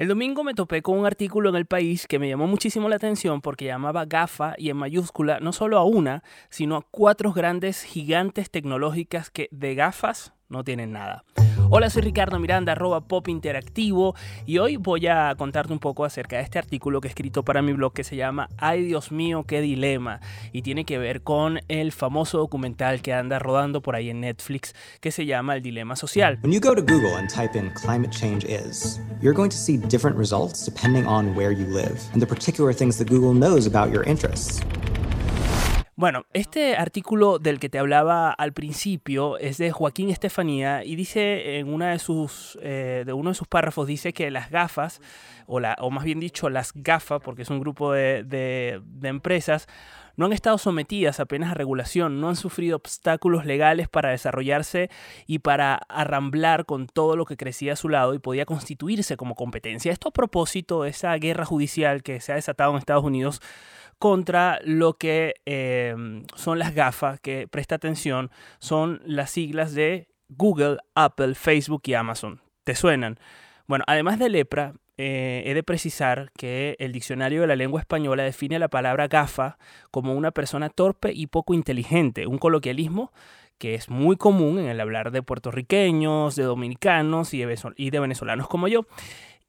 El domingo me topé con un artículo en El País que me llamó muchísimo la atención porque llamaba GAFA y en mayúscula no solo a una, sino a cuatro grandes gigantes tecnológicas que de gafas no tienen nada. Hola, soy Ricardo Miranda, arroba pop interactivo, y hoy voy a contarte un poco acerca de este artículo que he escrito para mi blog que se llama Ay Dios mío, qué dilema, y tiene que ver con el famoso documental que anda rodando por ahí en Netflix que se llama El Dilema Social. When you go to Google and type in climate change is, you're going to see different results depending on where you live and the particular things that Google knows about your interests. Bueno, este artículo del que te hablaba al principio es de Joaquín Estefanía y dice en una de sus, eh, uno de sus párrafos dice que las gafas, o, la, o más bien dicho las gafas, porque es un grupo de, de empresas, no han estado sometidas apenas a regulación, no han sufrido obstáculos legales para desarrollarse y para arramblar con todo lo que crecía a su lado y podía constituirse como competencia. Esto a propósito de esa guerra judicial que se ha desatado en Estados Unidos contra lo que eh, son las gafas, que presta atención, son las siglas de Google, Apple, Facebook y Amazon. ¿Te suenan? Bueno, además de lepra, eh, he de precisar que el diccionario de la lengua española define la palabra gafa como una persona torpe y poco inteligente, un coloquialismo que es muy común en el hablar de puertorriqueños, de dominicanos y de venezolanos como yo.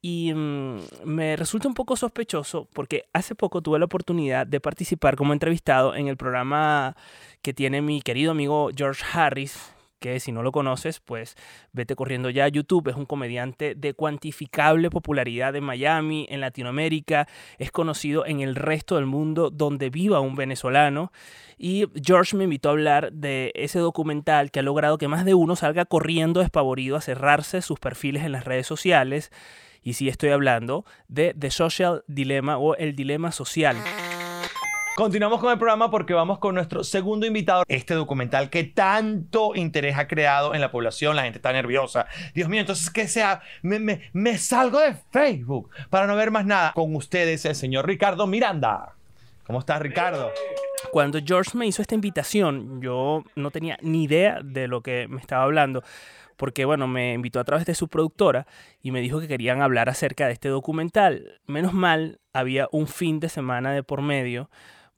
Y mm, me resulta un poco sospechoso porque hace poco tuve la oportunidad de participar como entrevistado en el programa que tiene mi querido amigo George Harris, que si no lo conoces, pues vete corriendo ya a YouTube. Es un comediante de cuantificable popularidad en Miami, en Latinoamérica. Es conocido en el resto del mundo donde viva un venezolano. Y George me invitó a hablar de ese documental que ha logrado que más de uno salga corriendo despavorido a cerrarse sus perfiles en las redes sociales y sí estoy hablando de The Social Dilemma o el dilema social. Continuamos con el programa porque vamos con nuestro segundo invitado. Este documental que tanto interés ha creado en la población, la gente está nerviosa. Dios mío, entonces que sea, me, me, salgo de Facebook para no ver más nada. Con ustedes el señor Ricardo Miranda. ¿Cómo estás, Ricardo? Cuando George me hizo esta invitación, yo no tenía ni idea de lo que me estaba hablando porque bueno, me invitó a través de su productora y me dijo que querían hablar acerca de este documental. Menos mal, había un fin de semana de por medio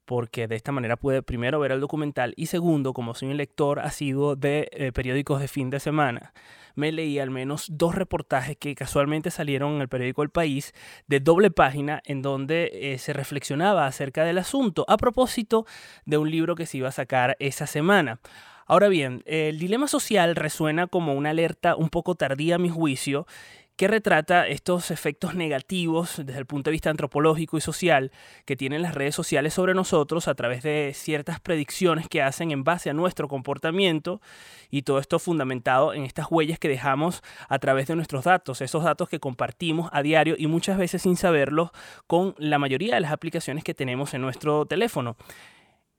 porque de esta manera pude primero ver el documental y segundo, como soy un lector asiduo de eh, periódicos de fin de semana, me leí al menos dos reportajes que casualmente salieron en el periódico El País de doble página en donde eh, se reflexionaba acerca del asunto a propósito de un libro que se iba a sacar esa semana. Ahora bien, el dilema social resuena como una alerta un poco tardía a mi juicio que retrata estos efectos negativos desde el punto de vista antropológico y social que tienen las redes sociales sobre nosotros a través de ciertas predicciones que hacen en base a nuestro comportamiento y todo esto fundamentado en estas huellas que dejamos a través de nuestros datos, esos datos que compartimos a diario y muchas veces sin saberlo con la mayoría de las aplicaciones que tenemos en nuestro teléfono.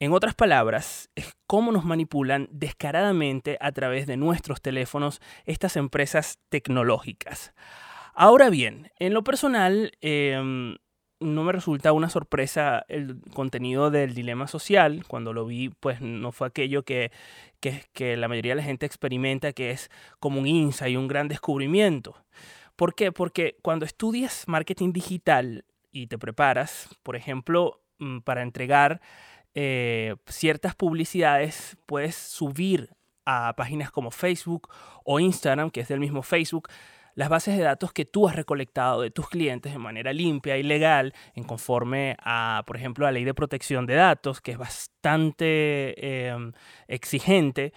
En otras palabras, es cómo nos manipulan descaradamente a través de nuestros teléfonos estas empresas tecnológicas. Ahora bien, en lo personal, em, no me resulta una sorpresa el contenido del dilema social. Cuando lo vi, pues no fue aquello que, que, la mayoría de la gente experimenta, que es como un insight y un gran descubrimiento. ¿Por qué? Porque cuando estudias marketing digital y te preparas, por ejemplo, mm, para entregar eh, ciertas publicidades puedes subir a páginas como Facebook o Instagram, que es del mismo Facebook, las bases de datos que tú has recolectado de tus clientes de manera limpia y legal, en conforme a, por ejemplo, la ley de protección de datos, que es bastante em, exigente,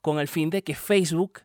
con el fin de que Facebook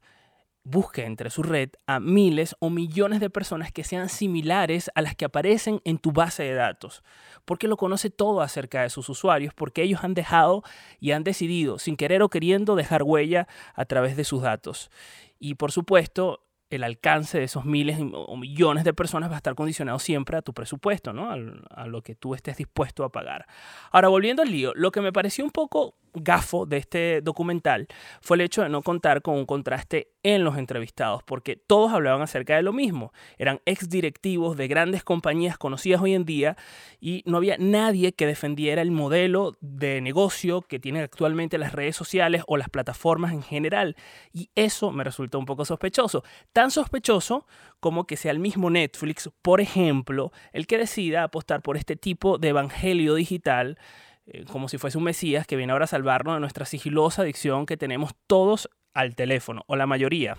busque entre su red a miles o millones de personas que sean similares a las que aparecen en tu base de datos, porque lo conoce todo acerca de sus usuarios, porque ellos han dejado y han decidido, sin querer o queriendo, dejar huella a través de sus datos. Y por supuesto, el alcance de esos miles o millones de personas va a estar condicionado siempre a tu presupuesto, ¿no? a lo que tú estés dispuesto a pagar. Ahora, volviendo al lío, lo que me pareció un poco gafo de este documental fue el hecho de no contar con un contraste en los entrevistados, porque todos hablaban acerca de lo mismo. Eran ex directivos de grandes compañías conocidas hoy en día y no había nadie que defendiera el modelo de negocio que tienen actualmente las redes sociales o las plataformas en general. Y eso me resultó un poco sospechoso tan sospechoso como que sea el mismo Netflix, por ejemplo, el que decida apostar por este tipo de evangelio digital, eh, como si fuese un Mesías que viene ahora a salvarnos de nuestra sigilosa adicción que tenemos todos al teléfono, o la mayoría.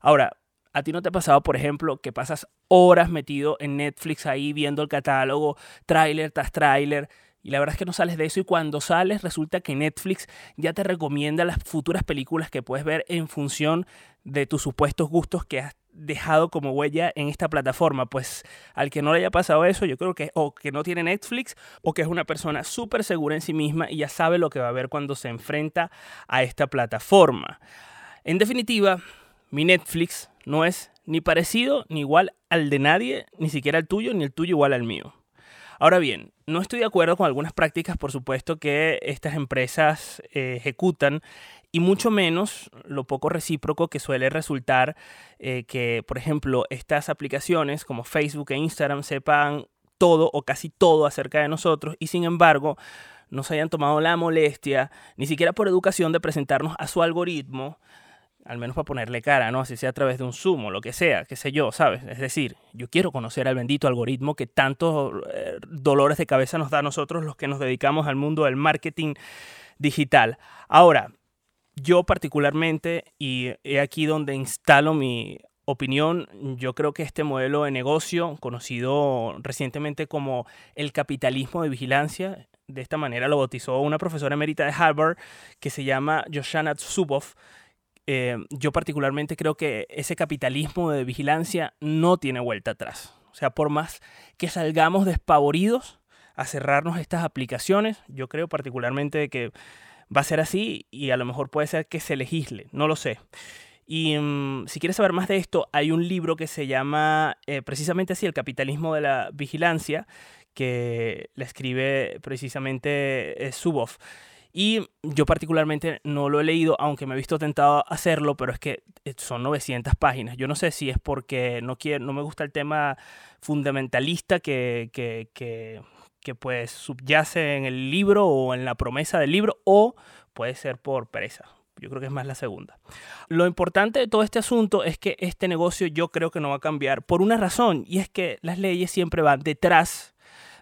Ahora, ¿a ti no te ha pasado, por ejemplo, que pasas horas metido en Netflix ahí viendo el catálogo, tráiler tras tráiler? Y la verdad es que no sales de eso y cuando sales resulta que Netflix ya te recomienda las futuras películas que puedes ver en función de tus supuestos gustos que has dejado como huella en esta plataforma. Pues al que no le haya pasado eso, yo creo que o que no tiene Netflix o que es una persona súper segura en sí misma y ya sabe lo que va a ver cuando se enfrenta a esta plataforma. En definitiva, mi Netflix no es ni parecido ni igual al de nadie, ni siquiera el tuyo, ni el tuyo igual al mío. Ahora bien, no estoy de acuerdo con algunas prácticas, por supuesto, que estas empresas eh, ejecutan y mucho menos lo poco recíproco que suele resultar eh, que, por ejemplo, estas aplicaciones como Facebook e Instagram sepan todo o casi todo acerca de nosotros y sin embargo no se hayan tomado la molestia, ni siquiera por educación, de presentarnos a su algoritmo, al menos para ponerle cara, ¿no? Así sea a través de un Zoom o lo que sea, qué sé yo, ¿sabes? Es decir, yo quiero conocer al bendito algoritmo que tantos eh, dolores de cabeza nos da a nosotros los que nos dedicamos al mundo del marketing digital. Ahora, yo particularmente, y he aquí donde instalo mi opinión, yo creo que este modelo de negocio, conocido recientemente como el capitalismo de vigilancia, de esta manera lo bautizó una profesora emérita de Harvard que se llama Joshana Zuboff, eh, yo particularmente creo que ese capitalismo de vigilancia no tiene vuelta atrás. O sea, por más que salgamos despavoridos a cerrarnos estas aplicaciones, yo creo particularmente que va a ser así y a lo mejor puede ser que se legisle, no lo sé. Y mm, si quieres saber más de esto, hay un libro que se llama eh, precisamente así, El capitalismo de la vigilancia, que le escribe precisamente eh, Zuboff. Y yo particularmente no lo he leído, aunque me he visto tentado a hacerlo, pero es que eh, son 900 páginas. Yo no sé si es porque no, quiero, no me gusta el tema fundamentalista que, que, que, que pues subyace en el libro o en la promesa del libro, o puede ser por pereza. Yo creo que es más la segunda. Lo importante de todo este asunto es que este negocio yo creo que no va a cambiar por una razón, y es que las leyes siempre van detrás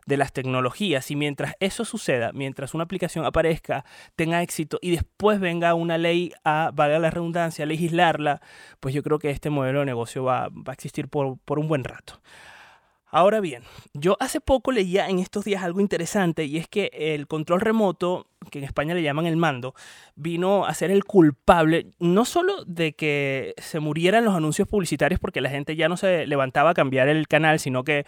de las tecnologías y mientras eso suceda, mientras una aplicación aparezca, tenga éxito y después venga una ley a, valga la redundancia, a legislarla, pues yo creo que este modelo de negocio va, va a existir por, por un buen rato. Ahora bien, yo hace poco leía en estos días algo interesante y es que el control remoto, que en España le llaman el mando, vino a ser el culpable no solo de que se murieran los anuncios publicitarios porque la gente ya no se levantaba a cambiar el canal, sino que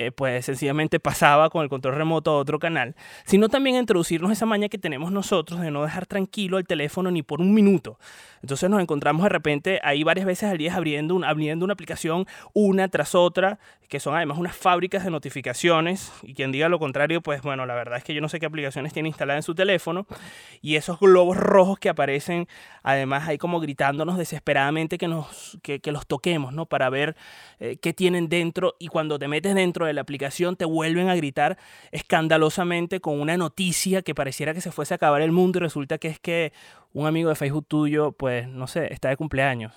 eh, pues sencillamente pasaba con el control remoto a otro canal, sino también introducirnos esa maña que tenemos nosotros de no dejar tranquilo el teléfono ni por un minuto. Entonces nos encontramos de repente ahí varias veces al día abriendo, abriendo una aplicación una tras otra, que son además unas fábricas de notificaciones, y quien diga lo contrario, pues bueno, la verdad es que yo no sé qué aplicaciones tiene instalada en su teléfono, y esos globos rojos que aparecen, además ahí como gritándonos desesperadamente que, nos, que, los toquemos, ¿no? Para ver eh, qué tienen dentro, y cuando te metes dentro de la aplicación te vuelven a gritar escandalosamente con una noticia que pareciera que se fuese a acabar el mundo y resulta que es que un amigo de Facebook tuyo, pues no sé, está de cumpleaños.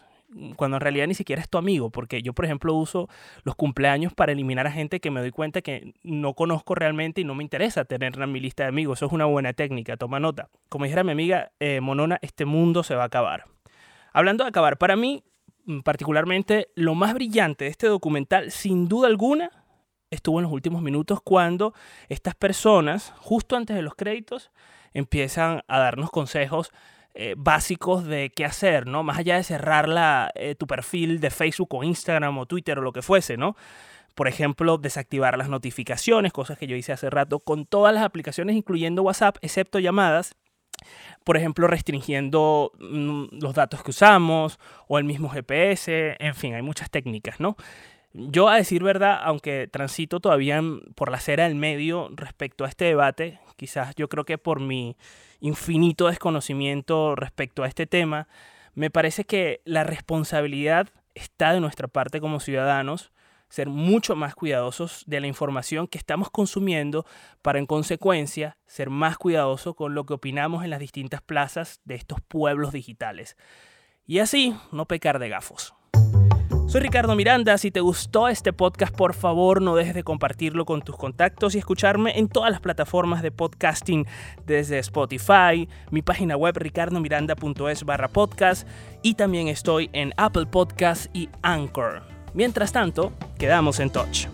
Cuando en realidad ni siquiera es tu amigo, porque yo, por ejemplo, uso los cumpleaños para eliminar a gente que me doy cuenta que no conozco realmente y no me interesa tenerla en mi lista de amigos. Eso es una buena técnica, toma nota. Como dijera mi amiga eh, Monona, este mundo se va a acabar. Hablando de acabar, para mí, mm, particularmente, lo más brillante de este documental, sin duda alguna, estuvo en los últimos minutos cuando estas personas, justo antes de los créditos, empiezan a darnos consejos eh, básicos de qué hacer, ¿no? Más allá de cerrar la, eh, tu perfil de Facebook o Instagram o Twitter o lo que fuese, ¿no? Por ejemplo, desactivar las notificaciones, cosas que yo hice hace rato con todas las aplicaciones, incluyendo WhatsApp, excepto llamadas. Por ejemplo, restringiendo mm, los datos que usamos o el mismo GPS, en fin, hay muchas técnicas, ¿no? Yo, a decir verdad, aunque transito todavía por la acera del medio respecto a este debate, quizás yo creo que por mi infinito desconocimiento respecto a este tema, me parece que la responsabilidad está de nuestra parte como ciudadanos ser mucho más cuidadosos de la información que estamos consumiendo para en consecuencia ser más cuidadosos con lo que opinamos en las distintas plazas de estos pueblos digitales. Y así no pecar de gafos. Soy Ricardo Miranda, si te gustó este podcast por favor no dejes de compartirlo con tus contactos y escucharme en todas las plataformas de podcasting desde Spotify, mi página web ricardomiranda.es barra podcast y también estoy en Apple Podcast y Anchor. Mientras tanto, quedamos en touch.